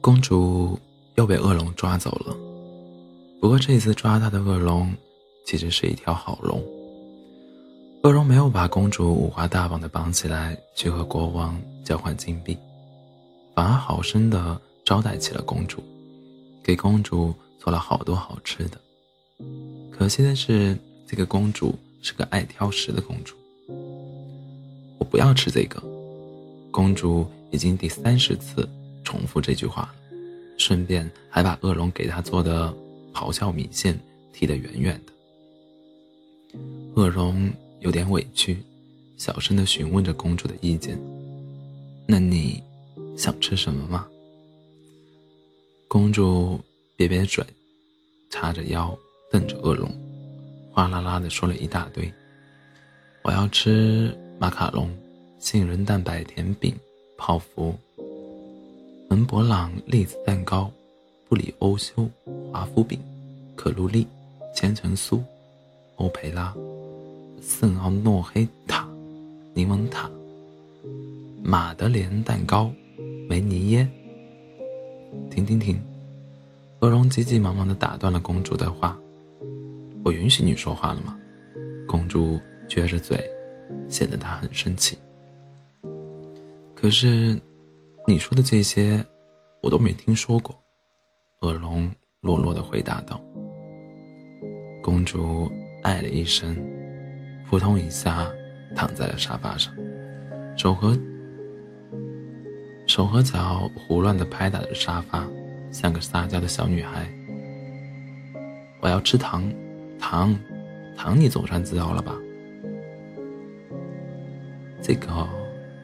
公主又被恶龙抓走了。不过这次抓她的恶龙，其实是一条好龙。恶龙没有把公主五花大绑的绑起来去和国王交换金币，反而好生的招待起了公主，给公主做了好多好吃的。可惜的是，这个公主是个爱挑食的公主。我不要吃这个。公主已经第三十次重复这句话，顺便还把恶龙给他做的咆哮米线踢得远远的。恶龙有点委屈，小声的询问着公主的意见：“那你想吃什么吗？”公主瘪瘪嘴，叉着腰瞪着恶龙，哗啦啦的说了一大堆：“我要吃马卡龙。”杏仁蛋白甜饼、泡芙、门博朗栗子蛋糕、布里欧修华夫饼、可露丽千层酥、欧培拉、圣奥诺黑塔柠檬塔、马德莲蛋糕、梅尼耶。停停停！恶龙急急忙忙地打断了公主的话：“我允许你说话了吗？”公主撅着嘴，显得她很生气。可是，你说的这些，我都没听说过。”恶龙落落的回答道。公主哎了一声，扑通一下躺在了沙发上，手和手和脚胡乱的拍打着沙发，像个撒娇的小女孩。我要吃糖，糖，糖，你总算知道了吧？这个，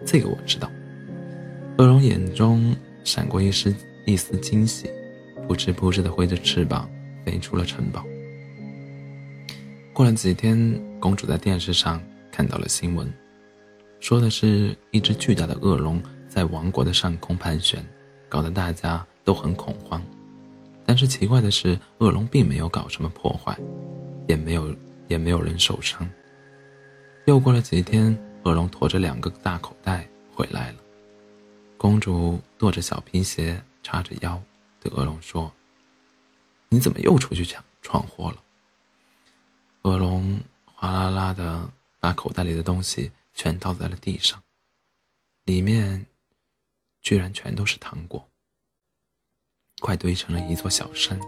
这个我知道。恶龙眼中闪过一丝一丝惊喜，扑哧扑哧地挥着翅膀飞出了城堡。过了几天，公主在电视上看到了新闻，说的是一只巨大的恶龙在王国的上空盘旋，搞得大家都很恐慌。但是奇怪的是，恶龙并没有搞什么破坏，也没有也没有人受伤。又过了几天，恶龙驮着两个大口袋回来了。公主跺着小皮鞋，叉着腰，对恶龙说：“你怎么又出去抢闯祸了？”恶龙哗啦啦的把口袋里的东西全倒在了地上，里面居然全都是糖果，快堆成了一座小山。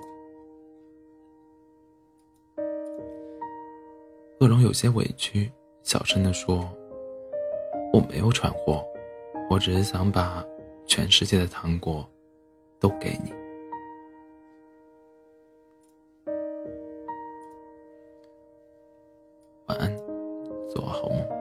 恶龙有些委屈，小声的说：“我没有闯祸。”我只是想把全世界的糖果都给你。晚安，做个好梦。